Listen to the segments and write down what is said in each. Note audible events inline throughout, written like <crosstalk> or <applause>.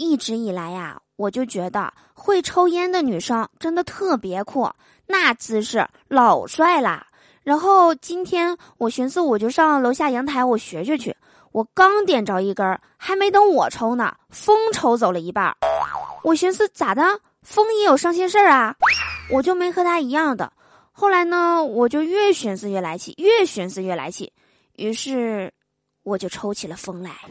一直以来呀，我就觉得会抽烟的女生真的特别酷，那姿势老帅啦。然后今天我寻思，我就上楼下阳台，我学学去。我刚点着一根，还没等我抽呢，风抽走了一半。我寻思咋的，风也有伤心事儿啊？我就没和他一样的。后来呢，我就越寻思越来气，越寻思越来气，于是我就抽起了风来。<laughs>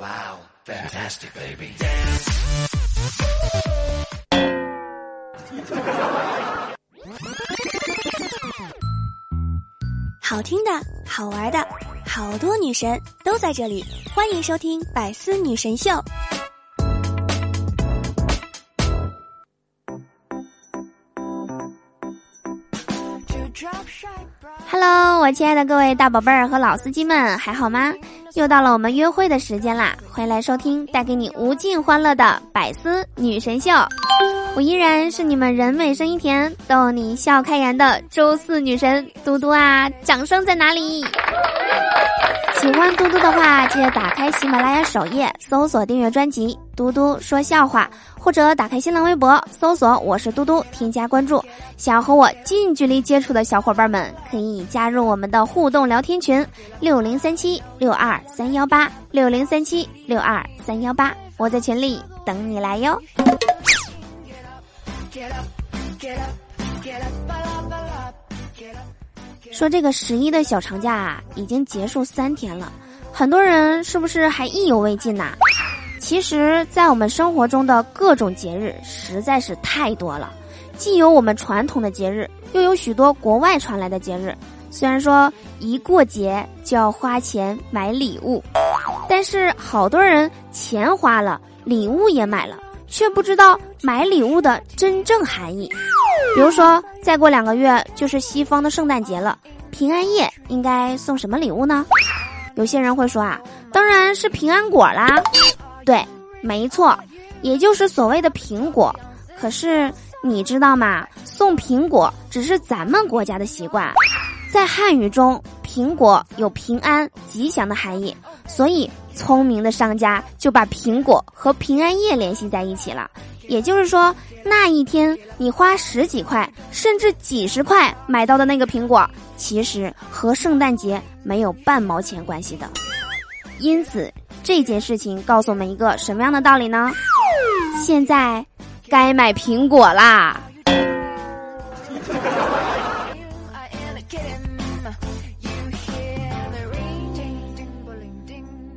好听的，好玩的，好多女神都在这里，欢迎收听《百思女神秀》。Hello，我亲爱的各位大宝贝儿和老司机们，还好吗？又到了我们约会的时间啦！欢迎来收听带给你无尽欢乐的百思女神秀。我依然是你们人美声音甜、逗你笑开颜的周四女神嘟嘟啊！掌声在哪里？喜欢嘟嘟的话，记得打开喜马拉雅首页，搜索订阅专辑《嘟嘟说笑话》，或者打开新浪微博，搜索“我是嘟嘟”，添加关注。想要和我近距离接触的小伙伴们，可以加入我们的互动聊天群：六零三七六二三幺八六零三七六二三幺八。我在群里等你来哟。说这个十一的小长假啊，已经结束三天了，很多人是不是还意犹未尽呐？其实，在我们生活中的各种节日实在是太多了，既有我们传统的节日，又有许多国外传来的节日。虽然说一过节就要花钱买礼物，但是好多人钱花了，礼物也买了，却不知道买礼物的真正含义。比如说，再过两个月就是西方的圣诞节了，平安夜应该送什么礼物呢？有些人会说啊，当然是平安果啦。对，没错，也就是所谓的苹果。可是你知道吗？送苹果只是咱们国家的习惯，在汉语中，苹果有平安、吉祥的含义，所以聪明的商家就把苹果和平安夜联系在一起了。也就是说，那一天你花十几块甚至几十块买到的那个苹果，其实和圣诞节没有半毛钱关系的。因此，这件事情告诉我们一个什么样的道理呢？现在该买苹果啦！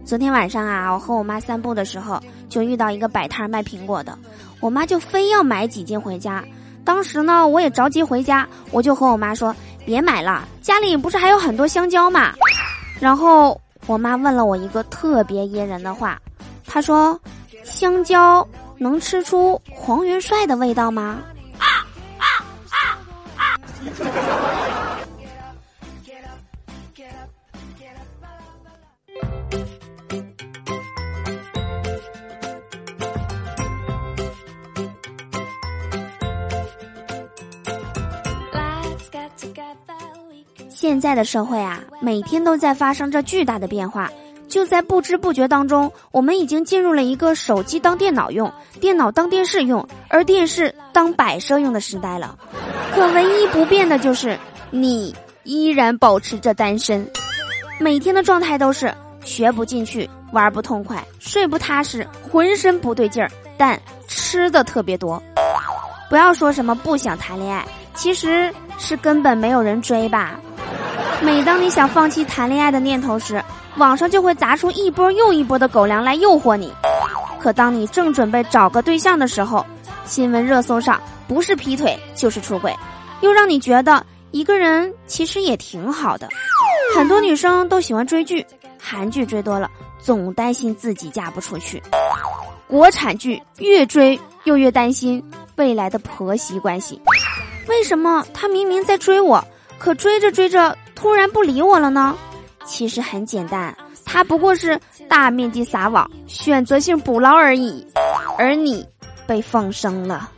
昨天晚上啊，我和我妈散步的时候，就遇到一个摆摊卖苹果的。我妈就非要买几斤回家，当时呢，我也着急回家，我就和我妈说：“别买了，家里不是还有很多香蕉吗？”然后我妈问了我一个特别噎人的话，她说：“香蕉能吃出黄元帅的味道吗？”啊啊啊啊现在的社会啊，每天都在发生着巨大的变化。就在不知不觉当中，我们已经进入了一个手机当电脑用、电脑当电视用、而电视当摆设用的时代了。可唯一不变的就是，你依然保持着单身。每天的状态都是学不进去、玩不痛快、睡不踏实、浑身不对劲儿，但吃的特别多。不要说什么不想谈恋爱，其实是根本没有人追吧。每当你想放弃谈恋爱的念头时，网上就会砸出一波又一波的狗粮来诱惑你。可当你正准备找个对象的时候，新闻热搜上不是劈腿就是出轨，又让你觉得一个人其实也挺好的。很多女生都喜欢追剧，韩剧追多了，总担心自己嫁不出去；国产剧越追又越担心未来的婆媳关系。为什么他明明在追我，可追着追着？突然不理我了呢？其实很简单，他不过是大面积撒网，选择性捕捞而已，而你被放生了。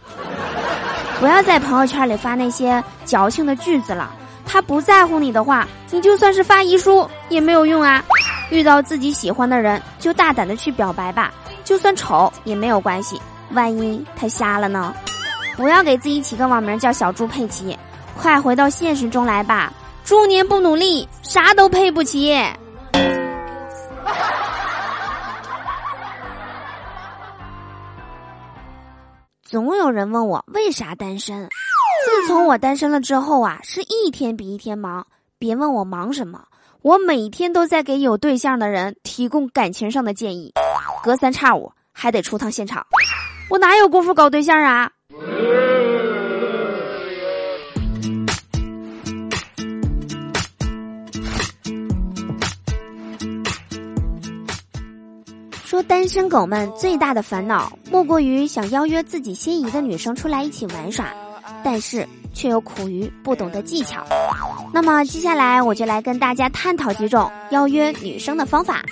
不要在朋友圈里发那些矫情的句子了。他不在乎你的话，你就算是发遗书也没有用啊。遇到自己喜欢的人，就大胆的去表白吧，就算丑也没有关系。万一他瞎了呢？不要给自己起个网名叫小猪佩奇，快回到现实中来吧！猪年不努力，啥都配不起。总有人问我为啥单身。自从我单身了之后啊，是一天比一天忙。别问我忙什么，我每天都在给有对象的人提供感情上的建议，隔三差五还得出趟现场。我哪有功夫搞对象啊？单身狗们最大的烦恼，莫过于想邀约自己心仪的女生出来一起玩耍，但是却又苦于不懂得技巧。那么接下来我就来跟大家探讨几种邀约女生的方法。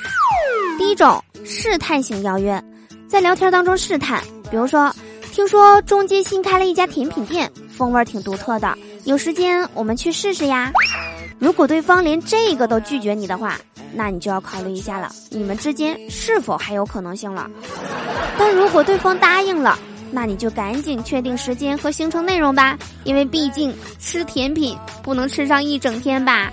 第一种，试探型邀约，在聊天当中试探，比如说，听说中街新开了一家甜品店，风味挺独特的，有时间我们去试试呀。如果对方连这个都拒绝你的话，那你就要考虑一下了，你们之间是否还有可能性了？但如果对方答应了，那你就赶紧确定时间和行程内容吧，因为毕竟吃甜品不能吃上一整天吧。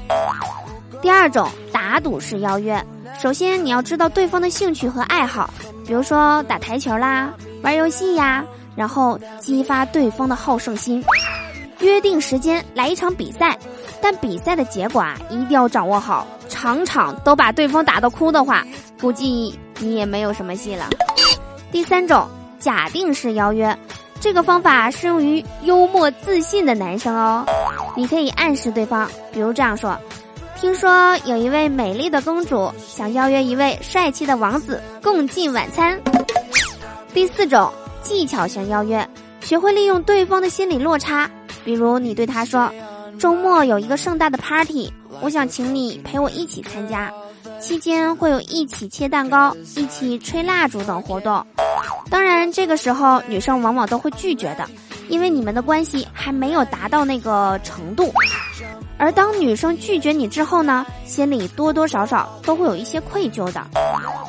第二种打赌式邀约，首先你要知道对方的兴趣和爱好，比如说打台球啦、玩游戏呀，然后激发对方的好胜心，约定时间来一场比赛，但比赛的结果啊一定要掌握好。场场都把对方打到哭的话，估计你也没有什么戏了。第三种假定式邀约，这个方法适用于幽默自信的男生哦。你可以暗示对方，比如这样说：“听说有一位美丽的公主想邀约一位帅气的王子共进晚餐。”第四种技巧型邀约，学会利用对方的心理落差，比如你对他说：“周末有一个盛大的 party。”我想请你陪我一起参加，期间会有一起切蛋糕、一起吹蜡烛等活动。当然，这个时候女生往往都会拒绝的，因为你们的关系还没有达到那个程度。而当女生拒绝你之后呢，心里多多少少都会有一些愧疚的。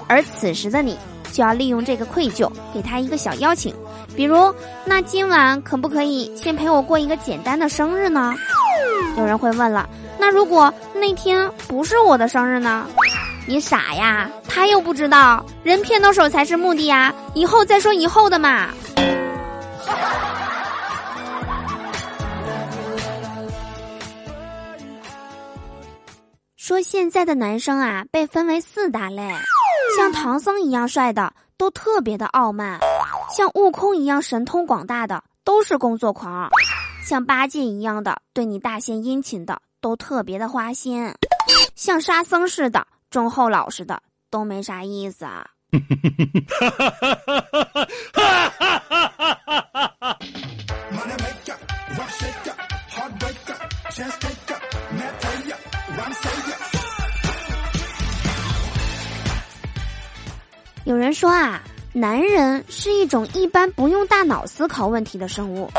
而此时的你就要利用这个愧疚，给她一个小邀请，比如，那今晚可不可以先陪我过一个简单的生日呢？有人会问了。那如果那天不是我的生日呢？你傻呀，他又不知道，人骗到手才是目的呀，以后再说以后的嘛。说现在的男生啊，被分为四大类，像唐僧一样帅的都特别的傲慢，像悟空一样神通广大的都是工作狂，像八戒一样的对你大献殷勤的。都特别的花心，像沙僧似的忠厚老实的都没啥意思啊。有人说啊，男人是一种一般不用大脑思考问题的生物，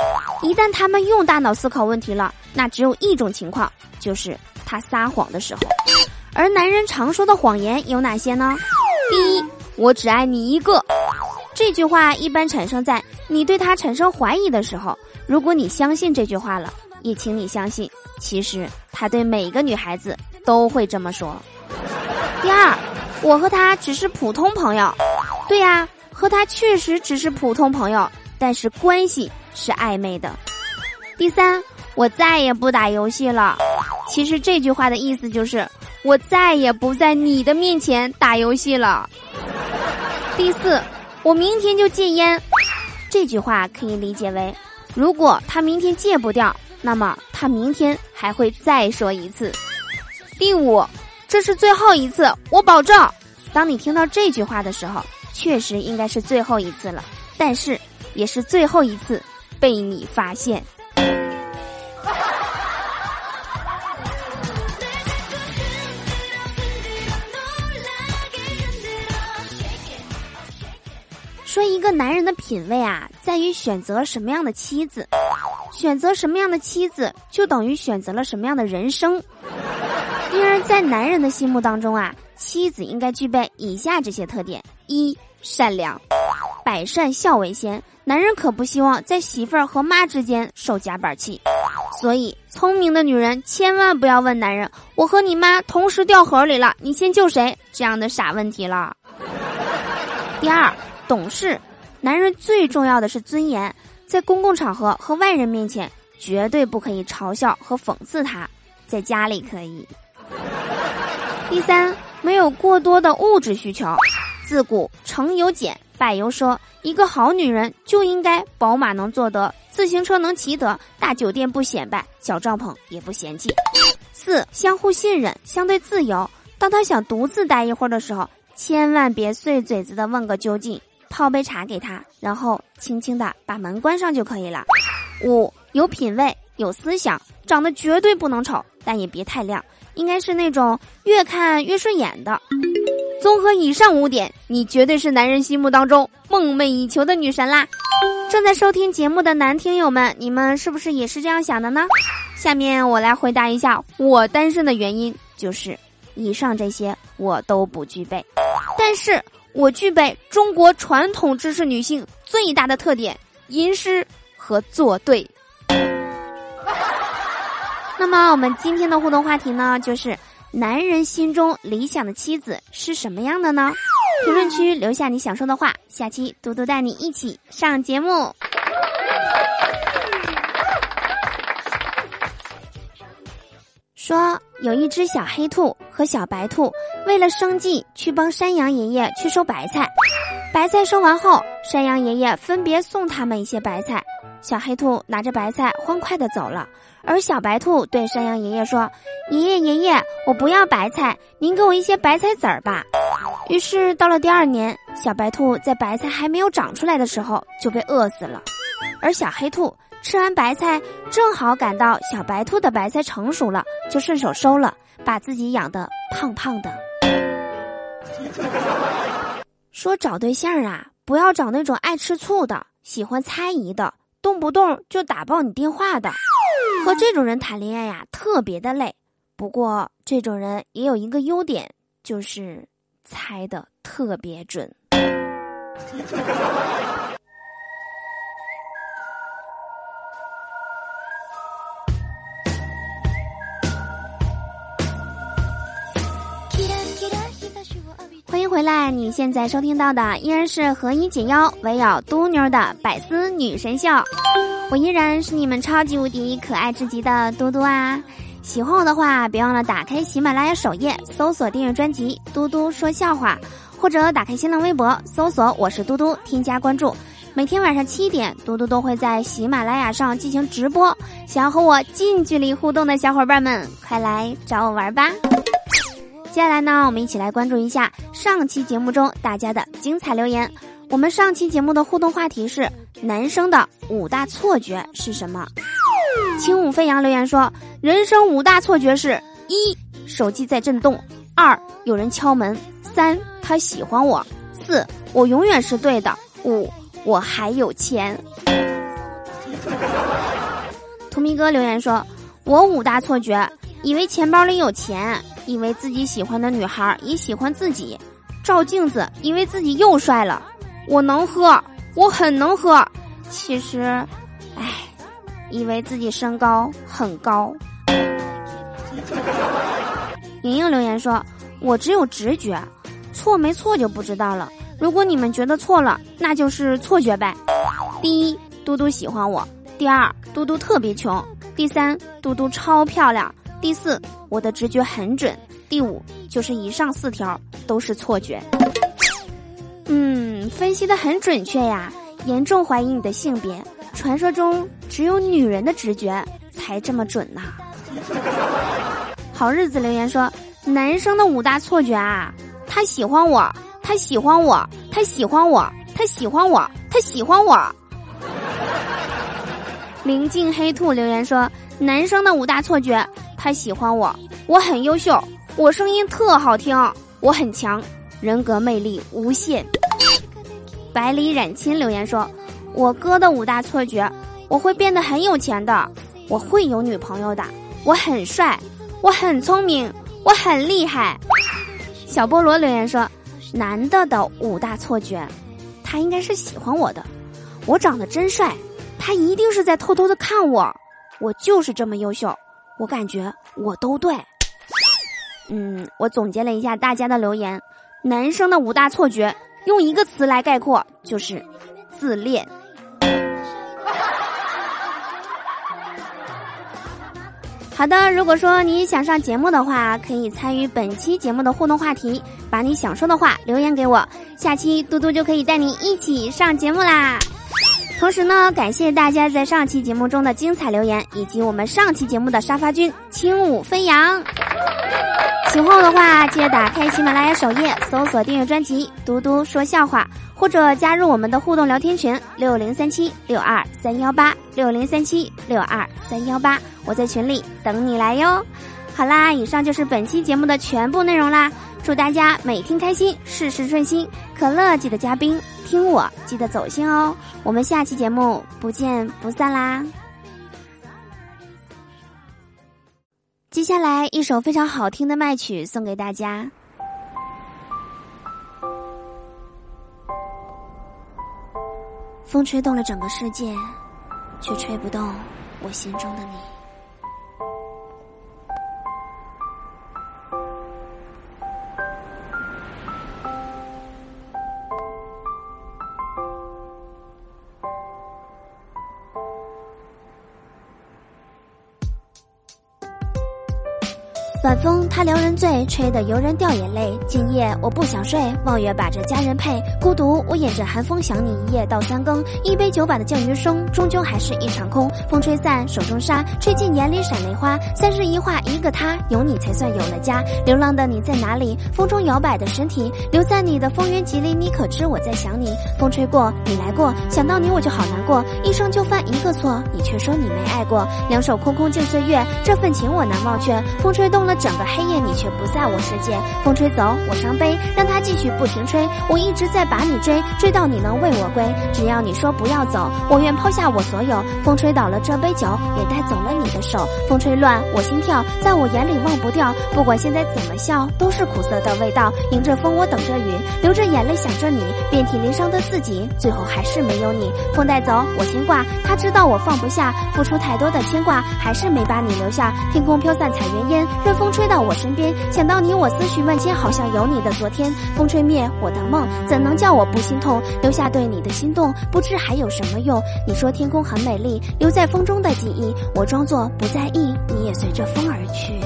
一旦他们用大脑思考问题了，那只有一种情况。就是他撒谎的时候，而男人常说的谎言有哪些呢？第一，我只爱你一个。这句话一般产生在你对他产生怀疑的时候。如果你相信这句话了，也请你相信，其实他对每个女孩子都会这么说。第二，我和他只是普通朋友。对呀，和他确实只是普通朋友，但是关系是暧昧的。第三，我再也不打游戏了。其实这句话的意思就是，我再也不在你的面前打游戏了。第四，我明天就戒烟。这句话可以理解为，如果他明天戒不掉，那么他明天还会再说一次。第五，这是最后一次，我保证。当你听到这句话的时候，确实应该是最后一次了，但是也是最后一次被你发现。说一个男人的品味啊，在于选择什么样的妻子，选择什么样的妻子，就等于选择了什么样的人生。因而，在男人的心目当中啊，妻子应该具备以下这些特点：一、善良。百善孝为先，男人可不希望在媳妇儿和妈之间受夹板气。所以，聪明的女人千万不要问男人：“我和你妈同时掉河里了，你先救谁？”这样的傻问题了。第二，懂事，男人最重要的是尊严，在公共场合和外人面前绝对不可以嘲笑和讽刺他，在家里可以。第三，没有过多的物质需求，自古成有俭，柏油说，一个好女人就应该宝马能坐得。自行车能骑得，大酒店不显摆，小帐篷也不嫌弃。四，相互信任，相对自由。当他想独自待一会儿的时候，千万别碎嘴子的问个究竟，泡杯茶给他，然后轻轻的把门关上就可以了。五，有品位，有思想，长得绝对不能丑，但也别太亮，应该是那种越看越顺眼的。综合以上五点，你绝对是男人心目当中梦寐以求的女神啦！正在收听节目的男听友们，你们是不是也是这样想的呢？下面我来回答一下我单身的原因，就是以上这些我都不具备，但是我具备中国传统知识女性最大的特点——吟诗和作对。那么我们今天的互动话题呢，就是。男人心中理想的妻子是什么样的呢？评论区留下你想说的话，下期嘟嘟带你一起上节目。说有一只小黑兔和小白兔为了生计去帮山羊爷爷去收白菜，白菜收完后，山羊爷爷分别送他们一些白菜。小黑兔拿着白菜欢快的走了，而小白兔对山羊爷爷说：“爷爷爷爷，我不要白菜，您给我一些白菜籽儿吧。”于是到了第二年，小白兔在白菜还没有长出来的时候就被饿死了，而小黑兔吃完白菜，正好赶到小白兔的白菜成熟了，就顺手收了，把自己养的胖胖的。说找对象啊，不要找那种爱吃醋的，喜欢猜疑的。动不动就打爆你电话的，和这种人谈恋爱呀，特别的累。不过这种人也有一个优点，就是猜的特别准。回来！你现在收听到的依然是何以解忧，唯有嘟妞的百思女神秀。我依然是你们超级无敌可爱至极的嘟嘟啊！喜欢我的话，别忘了打开喜马拉雅首页，搜索订阅专辑《嘟嘟说笑话》，或者打开新浪微博，搜索我是嘟嘟，添加关注。每天晚上七点，嘟嘟都会在喜马拉雅上进行直播。想要和我近距离互动的小伙伴们，快来找我玩吧！接下来呢，我们一起来关注一下上期节目中大家的精彩留言。我们上期节目的互动话题是：男生的五大错觉是什么？轻舞飞扬留言说：人生五大错觉是一，手机在震动；二，有人敲门；三，他喜欢我；四，我永远是对的；五，我还有钱。图迷哥留言说：我五大错觉，以为钱包里有钱。以为自己喜欢的女孩也喜欢自己，照镜子以为自己又帅了。我能喝，我很能喝。其实，唉，以为自己身高很高。莹莹留言说：“我只有直觉，错没错就不知道了。如果你们觉得错了，那就是错觉呗。第一，嘟嘟喜欢我；第二，嘟嘟特别穷；第三，嘟嘟超漂亮。”第四，我的直觉很准。第五，就是以上四条都是错觉。嗯，分析的很准确呀，严重怀疑你的性别。传说中只有女人的直觉才这么准呐。好日子留言说，男生的五大错觉啊，他喜欢我，他喜欢我，他喜欢我，他喜欢我，他喜欢我。<laughs> 临近黑兔留言说，男生的五大错觉。他喜欢我，我很优秀，我声音特好听，我很强，人格魅力无限。百里染青留言说：“我哥的五大错觉，我会变得很有钱的，我会有女朋友的，我很帅，我很聪明，我很厉害。”小菠萝留言说：“男的的五大错觉，他应该是喜欢我的。我长得真帅，他一定是在偷偷的看我。我就是这么优秀，我感觉我都对。嗯，我总结了一下大家的留言，男生的五大错觉，用一个词来概括就是自恋。好的，如果说你想上节目的话，可以参与本期节目的互动话题，把你想说的话留言给我，下期嘟嘟就可以带你一起上节目啦。同时呢，感谢大家在上期节目中的精彩留言，以及我们上期节目的沙发君轻舞飞扬。喜欢我的话，记得打开喜马拉雅首页，搜索订阅专辑《嘟嘟说笑话》，或者加入我们的互动聊天群六零三七六二三幺八六零三七六二三幺八。我在群里等你来哟。好啦，以上就是本期节目的全部内容啦。祝大家每天开心，事事顺心。可乐记得加冰，听我记得走心哦。我们下期节目不见不散啦。接下来一首非常好听的麦曲送给大家。风吹动了整个世界，却吹不动我心中的你。风它撩人醉，吹得游人掉眼泪。今夜我不想睡，望月把这佳人配。孤独，我掩着寒风想你一夜到三更。一杯酒把的降余生，终究还是一场空。风吹散手中沙，吹进眼里闪泪花。三十一画一个他，有你才算有了家。流浪的你在哪里？风中摇摆的身体，留在你的风云吉里，你可知我在想你？风吹过，你来过，想到你我就好难过。一生就犯一个错，你却说你没爱过。两手空空敬岁月，这份情我难忘却。风吹动了。整个黑夜，你却不在我世界。风吹走，我伤悲，让它继续不停吹。我一直在把你追，追到你能为我归。只要你说不要走，我愿抛下我所有。风吹倒了这杯酒，也带走了你的手。风吹乱我心跳，在我眼里忘不掉。不管现在怎么笑，都是苦涩的味道。迎着风，我等着雨，流着眼泪想着你。遍体鳞伤的自己，最后还是没有你。风带走我牵挂，他知道我放不下，付出太多的牵挂，还是没把你留下。天空飘散彩云烟，任风。吹到我身边，想到你，我思绪万千，好像有你的昨天。风吹灭我的梦，怎能 <laughs> 叫我不心痛？留下对你的心动，不知还有什么用？你说天空很美丽，留在风中的记忆，我装作不在意，你也随着风而去。